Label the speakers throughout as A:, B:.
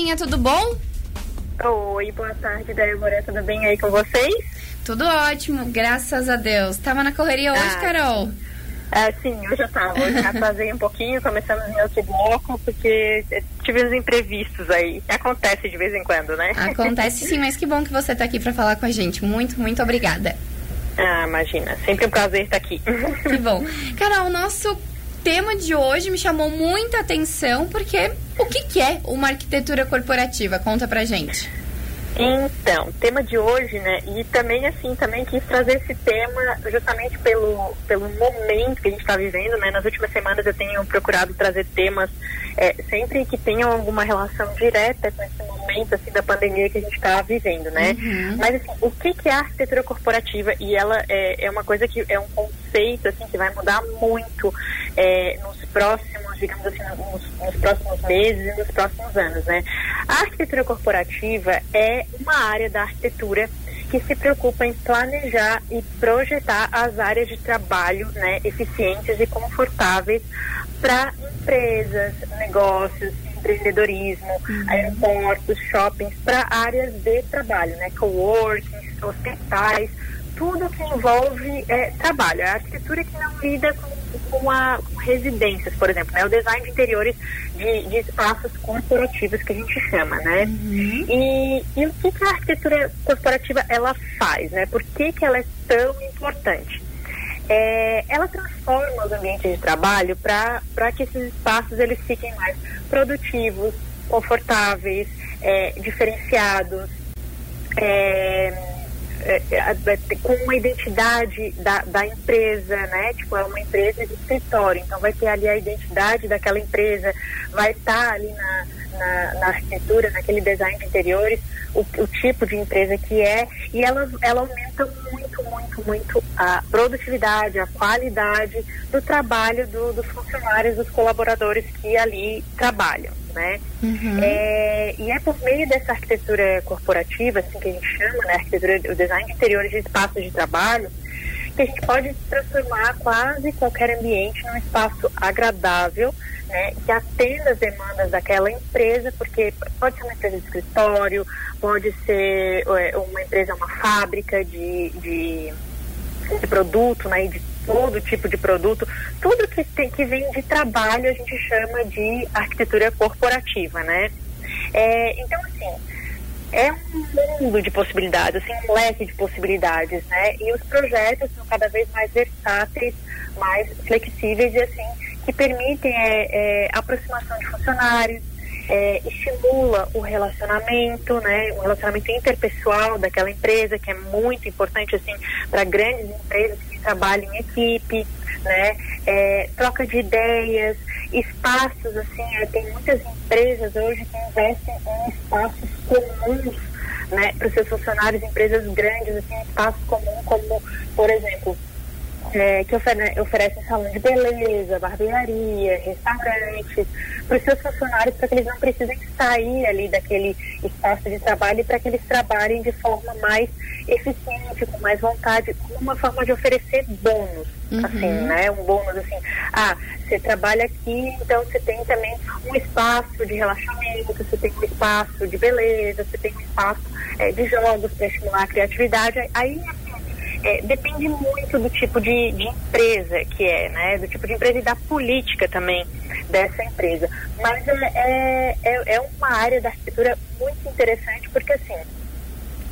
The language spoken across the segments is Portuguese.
A: Tudo bom?
B: Oi, boa tarde, Débora. Tudo bem aí com vocês?
A: Tudo ótimo, graças a Deus. Tava na correria hoje, ah, Carol?
B: Ah, sim, eu já tava. Hoje atrasei um pouquinho, começamos em outro bloco, porque tivemos imprevistos aí. Acontece de vez em quando, né?
A: Acontece sim, mas que bom que você tá aqui para falar com a gente. Muito, muito obrigada.
B: Ah, imagina. Sempre um prazer estar aqui.
A: Que bom. Carol, o nosso tema de hoje me chamou muita atenção, porque o que, que é uma arquitetura corporativa? Conta pra gente.
B: Então, tema de hoje, né? E também assim, também quis trazer esse tema justamente pelo, pelo momento que a gente está vivendo, né? Nas últimas semanas eu tenho procurado trazer temas é, sempre que tenham alguma relação direta com esse momento assim da pandemia que a gente está vivendo, né? Uhum. Mas assim, o que, que é a arquitetura corporativa? E ela é, é uma coisa que é um conceito assim que vai mudar muito é, nos próximos, digamos assim, nos, nos, próximos meses e nos próximos anos, né? A arquitetura corporativa é uma área da arquitetura que se preocupa em planejar e projetar as áreas de trabalho né, eficientes e confortáveis para empresas, negócios, empreendedorismo, uhum. aeroportos, shoppings, para áreas de trabalho, né, coworking, hospitais, tudo que envolve é, trabalho. A arquitetura que não lida com, com, a, com residências, por exemplo, né? O design de interiores de, de espaços corporativos que a gente chama, né? Uhum. E, e o que, que, a arquitetura corporativa ela faz, né? Por que, que ela é tão importante? É, ela transforma os ambientes de trabalho para que esses espaços eles fiquem mais produtivos, confortáveis, é, diferenciados, é, é, é, é, com uma identidade da, da empresa, né? Tipo, é uma empresa de escritório, então vai ter ali a identidade daquela empresa, vai estar tá ali na, na, na, arquitetura, naquele design de interiores, o, o, tipo de empresa que é, e ela, ela aumenta muito, muito, muito a produtividade, a qualidade do trabalho do, dos funcionários, dos colaboradores que ali trabalham né? Uhum. É, e é por meio dessa arquitetura corporativa, assim que a gente chama, né? Arquitetura, o design de interiores de espaços de trabalho, que a gente pode transformar quase qualquer ambiente num espaço agradável, né? Que atenda as demandas daquela empresa, porque pode ser uma empresa de escritório, pode ser é, uma empresa, uma fábrica de, de, de produto, né? De todo tipo de produto, tudo que, tem, que vem de trabalho a gente chama de arquitetura corporativa, né? É, então, assim, é um mundo de possibilidades, assim, um leque de possibilidades, né? E os projetos são cada vez mais versáteis, mais flexíveis e, assim, que permitem é, é, aproximação de funcionários, é, estimula o relacionamento, né, o relacionamento interpessoal daquela empresa, que é muito importante assim para grandes empresas que trabalham em equipe, né, é, troca de ideias, espaços assim, é, tem muitas empresas hoje que investem em espaços comuns né, para os seus funcionários, empresas grandes, assim, espaços comuns como, por exemplo, é, que ofere oferecem salão de beleza, barbearia, restaurantes, para os seus funcionários, para que eles não precisem sair ali daquele espaço de trabalho e para que eles trabalhem de forma mais eficiente, com mais vontade, como uma forma de oferecer bônus, uhum. assim, né? Um bônus assim, ah, você trabalha aqui, então você tem também um espaço de relaxamento, você tem um espaço de beleza, você tem um espaço é, de jogos para estimular a criatividade. Aí, é, depende muito do tipo de, de, empresa que é, né? Do tipo de empresa e da política também dessa empresa. Mas é, é, é, é uma área da arquitetura muito interessante porque assim.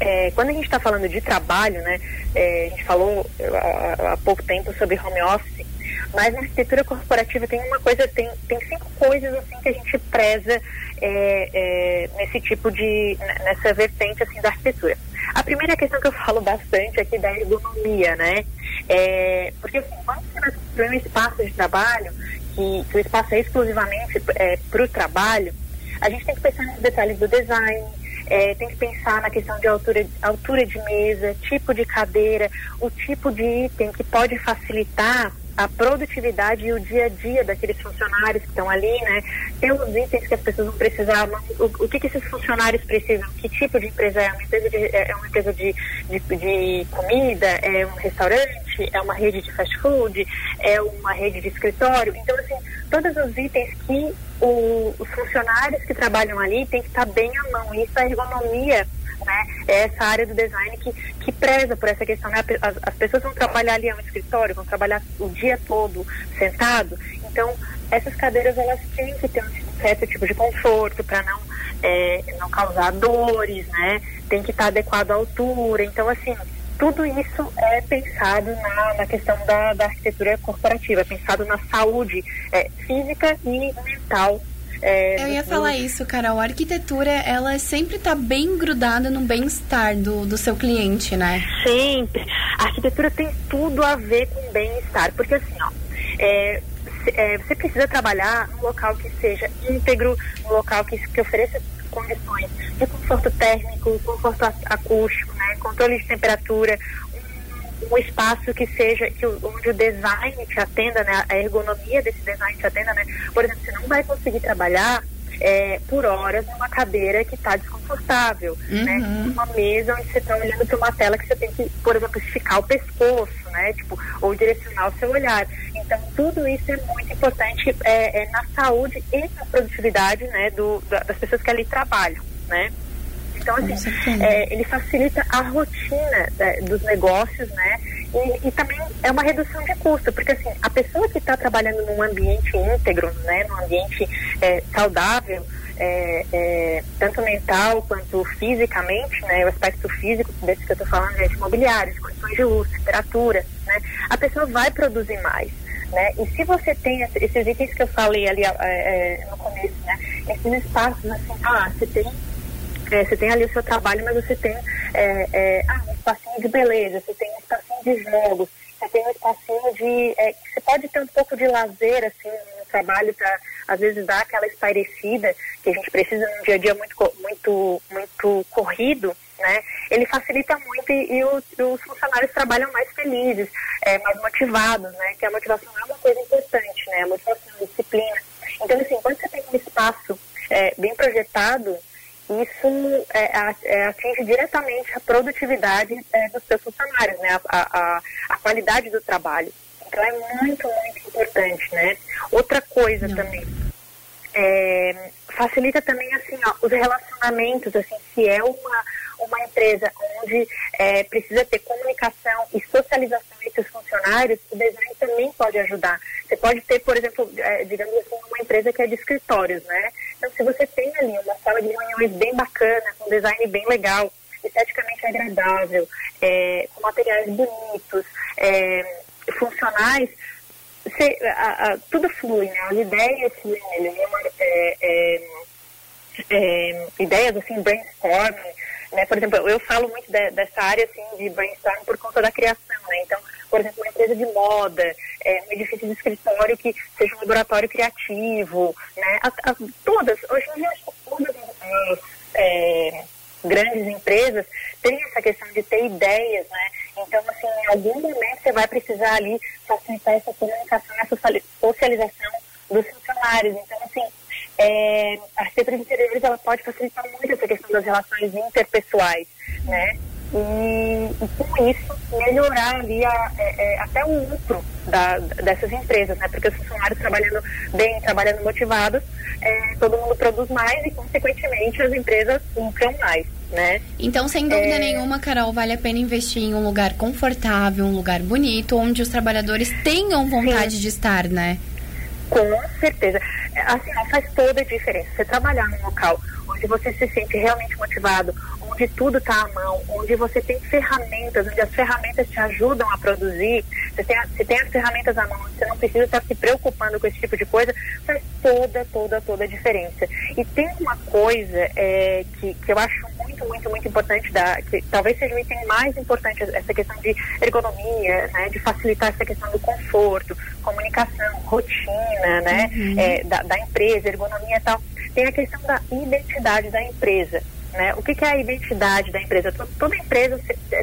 B: É, quando a gente está falando de trabalho, né, é, a gente falou há, há pouco tempo sobre home office, mas na arquitetura corporativa tem uma coisa, tem, tem cinco coisas assim que a gente preza é, é, nesse tipo de, nessa vertente assim da arquitetura. A primeira questão que eu falo bastante aqui da ergonomia, né? É, porque assim, quando você vai construir um espaço de trabalho, que, que o espaço é exclusivamente é, para o trabalho, a gente tem que pensar nos detalhes do design, é, tem que pensar na questão de altura, altura de mesa, tipo de cadeira, o tipo de item que pode facilitar a produtividade e o dia a dia daqueles funcionários que estão ali, né? Tem os itens que as pessoas vão precisar, o, o que, que esses funcionários precisam, que tipo de empresa é? Uma empresa de, é, é uma empresa de, de, de comida, é um restaurante, é uma rede de fast food, é uma rede de escritório. Então, assim, todos os itens que o, os funcionários que trabalham ali têm que estar bem à mão. Isso é ergonomia né? É essa área do design que, que preza por essa questão, né? As, as pessoas vão trabalhar ali no escritório, vão trabalhar o dia todo sentado, então essas cadeiras elas têm que ter um certo tipo de conforto para não é, não causar dores, né? Tem que estar adequado à altura, então assim tudo isso é pensado na, na questão da, da arquitetura corporativa, é pensado na saúde é, física e mental
A: é, eu ia falar isso, Carol. A arquitetura, ela sempre está bem grudada no bem-estar do, do seu cliente, né?
B: Sempre. A arquitetura tem tudo a ver com bem-estar. Porque assim, ó, é, é, você precisa trabalhar num local que seja íntegro, num local que, que ofereça condições de conforto térmico, conforto acústico, né, controle de temperatura, um espaço que seja, que, onde o design te atenda, né, a ergonomia desse design te atenda, né? Por exemplo, você não vai conseguir trabalhar é, por horas numa cadeira que está desconfortável, né? uhum. né? Uma mesa onde você está olhando para uma tela que você tem que, por exemplo, esticar o pescoço, né? Tipo, ou direcionar o seu olhar. Então, tudo isso é muito importante é, é na saúde e na produtividade, né? Do, das pessoas que ali trabalham, né? Então, assim, é, ele facilita a rotina é, dos negócios, né? E, e, também é uma redução de custo, porque assim, a pessoa que está trabalhando num ambiente íntegro, né? Num ambiente é, saudável, é, é, tanto mental quanto fisicamente, né? O aspecto físico desse que eu estou falando é de imobiliários, condições de luz, temperatura, né? A pessoa vai produzir mais. Né? E se você tem esses itens que eu falei ali é, é, no começo, né? Esses espaços assim, ah, você tem é, você tem ali o seu trabalho, mas você tem é, é, ah, um espacinho de beleza, você tem um espacinho de jogos, você tem um espacinho de. É, você pode ter um pouco de lazer assim no trabalho para às vezes dar aquela espairecida que a gente precisa num dia a dia muito, muito, muito corrido. Né? Ele facilita muito e, e os, os, funcionários trabalham mais felizes, é, mais motivados, né? Que a motivação é uma coisa importante, né? A motivação, a disciplina. Então, assim, quando você tem um espaço é, bem projetado, isso é, é, atinge diretamente a produtividade é, dos seus funcionários, né? A, a, a, qualidade do trabalho. Então é muito, muito importante, né? Outra coisa Não. também, é, facilita também assim, ó, os relacionamentos, assim, se é uma, uma empresa onde é, precisa ter comunicação e socialização entre os funcionários, o design também pode ajudar. Você pode ter, por exemplo, é, digamos assim, uma empresa que é de escritórios, né? Então, se você tem ali uma sala de reuniões bem bacana, com design bem legal, esteticamente agradável, é, com materiais bonitos, é, funcionais, você, a, a, tudo flui, né? As ideias fluem é, é, é, ideias assim, brainstorming, né? Por exemplo, eu falo muito de, dessa área assim, de brainstorming por conta da criação, né? Então, por exemplo, uma empresa de moda, é, um edifício de escritório que seja um laboratório criativo, né? As, as, todas, hoje em dia, todas as é, grandes empresas têm essa questão de ter ideias, né? Então, assim, em algum momento você vai precisar ali facilitar essa comunicação, essa socialização dos funcionários. Então, assim, é, a arquitetura de interiores ela pode facilitar muito essa questão das relações interpessoais, né? E, e com isso melhorar ali a, é, é, até o lucro da, dessas empresas, né? Porque os funcionários trabalhando bem, trabalhando motivados, é, todo mundo produz mais e, consequentemente, as empresas lucram mais. Né?
A: Então, sem dúvida é... nenhuma, Carol, vale a pena investir em um lugar confortável, um lugar bonito, onde os trabalhadores tenham vontade Sim. de estar, né?
B: Com certeza. Assim, faz toda a diferença. Você trabalhar num local onde você se sente realmente motivado, onde tudo está à mão, onde você tem ferramentas, onde as ferramentas te ajudam a produzir, você tem, você tem as ferramentas à mão, você não precisa estar se preocupando com esse tipo de coisa, faz toda, toda, toda a diferença. E tem uma coisa é, que, que eu acho muito, muito, muito importante, da, que talvez seja o item mais importante, essa questão de ergonomia, né, de facilitar essa questão do conforto, comunicação, rotina, né, uhum. é, da, da empresa, ergonomia e tal. Tem a questão da identidade da empresa. Né? O que, que, é a identidade da empresa? Toda empresa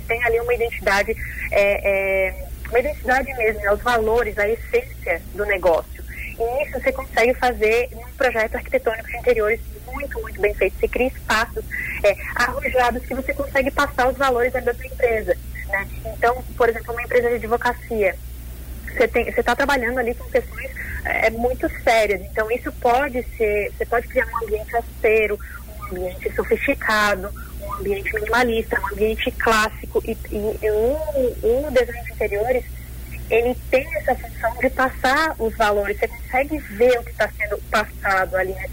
B: tem ali uma identidade, é, é, uma identidade mesmo, né? os valores, a essência do negócio. E isso você consegue fazer num projeto arquitetônico de interiores muito, muito bem feito. Você cria espaços é, arrojados que você consegue passar os valores da sua empresa. Né? Então, por exemplo, uma empresa de advocacia, você está trabalhando ali com questões é, muito sérias. Então, isso pode ser, você pode criar um ambiente austero, um ambiente sofisticado, um ambiente minimalista, um ambiente clássico. E, e, e o, o design de interiores, ele tem essa função de passar os valores. Você consegue ver o que está sendo passado ali. Né?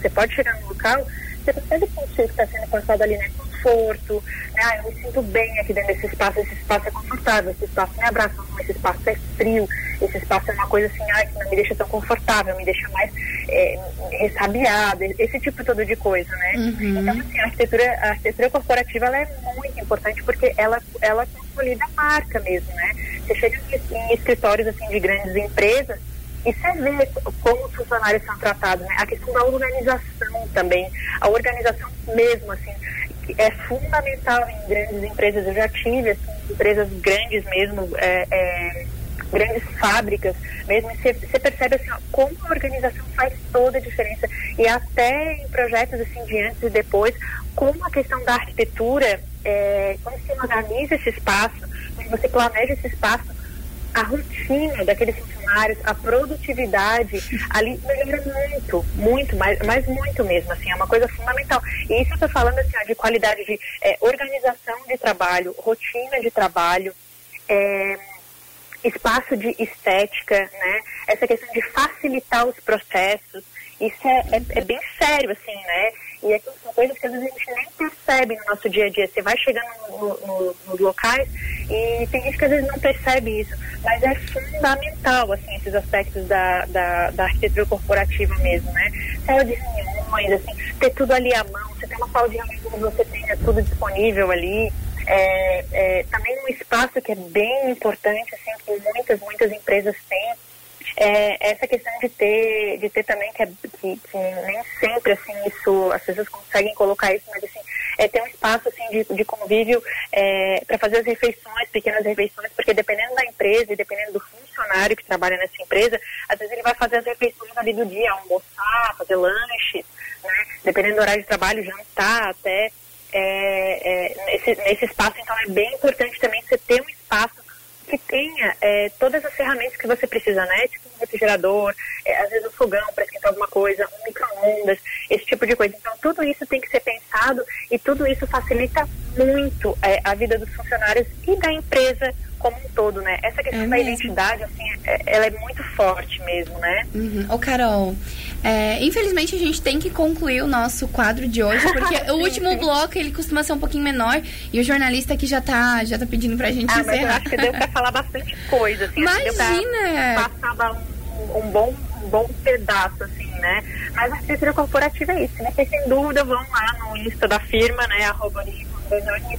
B: Você, pode chegar no local, você consegue sentir o que está sendo passado ali, né? conforto, né? Ah, eu me sinto bem aqui dentro desse espaço, esse espaço é confortável, esse espaço me abraça, esse espaço é frio, esse espaço é uma coisa assim, ai, que não me deixa tão confortável, me deixa mais é, ressabiada, esse tipo todo de coisa, né? Uhum. Então, assim, a arquitetura, a arquitetura corporativa, ela é muito importante porque ela, ela consolida a marca mesmo, né? Você chega em escritórios, assim, de grandes empresas, e você vê como os funcionários são tratados, né? A questão da organização também, a organização mesmo, assim, é fundamental em grandes empresas. Eu já tive assim, empresas grandes mesmo, é, é, grandes fábricas mesmo. Você, percebe assim, ó, como a organização faz toda a diferença. E até em projetos assim de antes e depois, como a questão da arquitetura, é, quando você organiza esse espaço, quando você planeja esse espaço, a rotina daqueles funcionários, a produtividade ali melhora muito, muito, mas, mas muito mesmo, assim, é uma coisa fundamental. E isso eu estou falando assim, ó, de qualidade de é, organização de trabalho, rotina de trabalho, é, espaço de estética, né? Essa questão de facilitar os processos, isso é, é, é bem sério, assim, né? E aqui são coisas que às vezes a gente nem percebe no nosso dia a dia. Você vai chegando no, no, nos locais e tem gente que às vezes não percebe isso, mas é fundamental, assim, esses aspectos da, da, da arquitetura corporativa mesmo, né? Sala de reuniões, assim, ter tudo ali à mão, você tem uma sala de reuniões você tenha tudo disponível ali. É, é, também um espaço que é bem importante, assim, que muitas, muitas empresas têm, é, essa questão de ter, de ter também, que, é, que, que, nem sempre assim, isso, as pessoas conseguem colocar isso, mas assim, é ter um espaço assim, de, de convívio é, para fazer as refeições, pequenas refeições, porque dependendo da empresa e dependendo do funcionário que trabalha nessa empresa, às vezes ele vai fazer as refeições ali do dia, almoçar, fazer lanche, né? dependendo do horário de trabalho, jantar até. É, é, nesse, nesse espaço, então é bem importante também você ter um espaço que tenha é, todas as ferramentas que você precisa, né? Tipo refrigerador, é, às vezes um fogão para esquentar alguma coisa, um micro-ondas, esse tipo de coisa. Então, tudo isso tem que ser pensado e tudo isso facilita muito é, a vida dos funcionários e da empresa como um todo, né? Essa questão é da identidade, assim, é, ela é muito forte mesmo, né?
A: Uhum. Ô, Carol, é, infelizmente a gente tem que concluir o nosso quadro de hoje, porque sim, o último sim. bloco ele costuma ser um pouquinho menor e o jornalista aqui já tá, já tá pedindo pra gente
B: ah,
A: encerrar. Mas
B: eu acho que deu pra falar bastante coisa, assim.
A: Imagina!
B: Passar um, bom um bom pedaço, assim, né? Mas a arquitetura corporativa é isso, né? Porque, sem dúvida, vão lá no Insta da firma, né? Arroba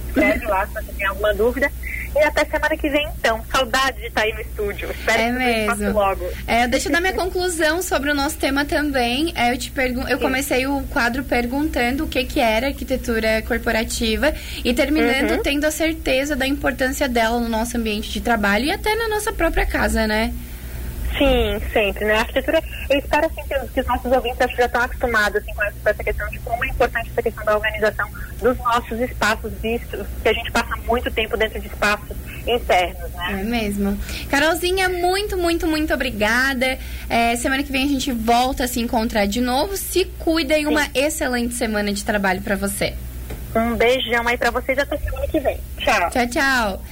B: escreve lá se você tem alguma dúvida. E até semana que vem, então. Saudade de estar aí no estúdio. Espero
A: é
B: que
A: mesmo.
B: logo.
A: É, deixa eu dar minha conclusão sobre o nosso tema também. É, eu te pergun eu comecei o quadro perguntando o que, que era arquitetura corporativa e terminando uhum. tendo a certeza da importância dela no nosso ambiente de trabalho e até na nossa própria casa, né?
B: Sim, sempre, né? A arquitetura, eu espero assim que, que os nossos ouvintes acho, já estão acostumados assim, com essa questão de como é importante essa questão da organização dos nossos espaços, visto que a gente passa muito tempo dentro de espaços internos, né?
A: É mesmo. Carolzinha, muito, muito, muito obrigada. É, semana que vem a gente volta a se encontrar de novo. Se cuida e uma excelente semana de trabalho para você.
B: Um beijão aí para vocês até semana que vem. Tchau.
A: Tchau, tchau.